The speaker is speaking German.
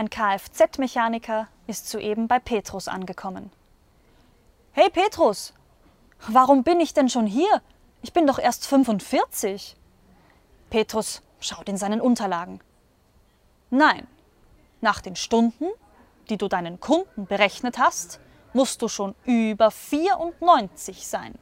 Ein Kfz-Mechaniker ist soeben bei Petrus angekommen. Hey Petrus, warum bin ich denn schon hier? Ich bin doch erst 45. Petrus schaut in seinen Unterlagen. Nein, nach den Stunden, die du deinen Kunden berechnet hast, musst du schon über 94 sein.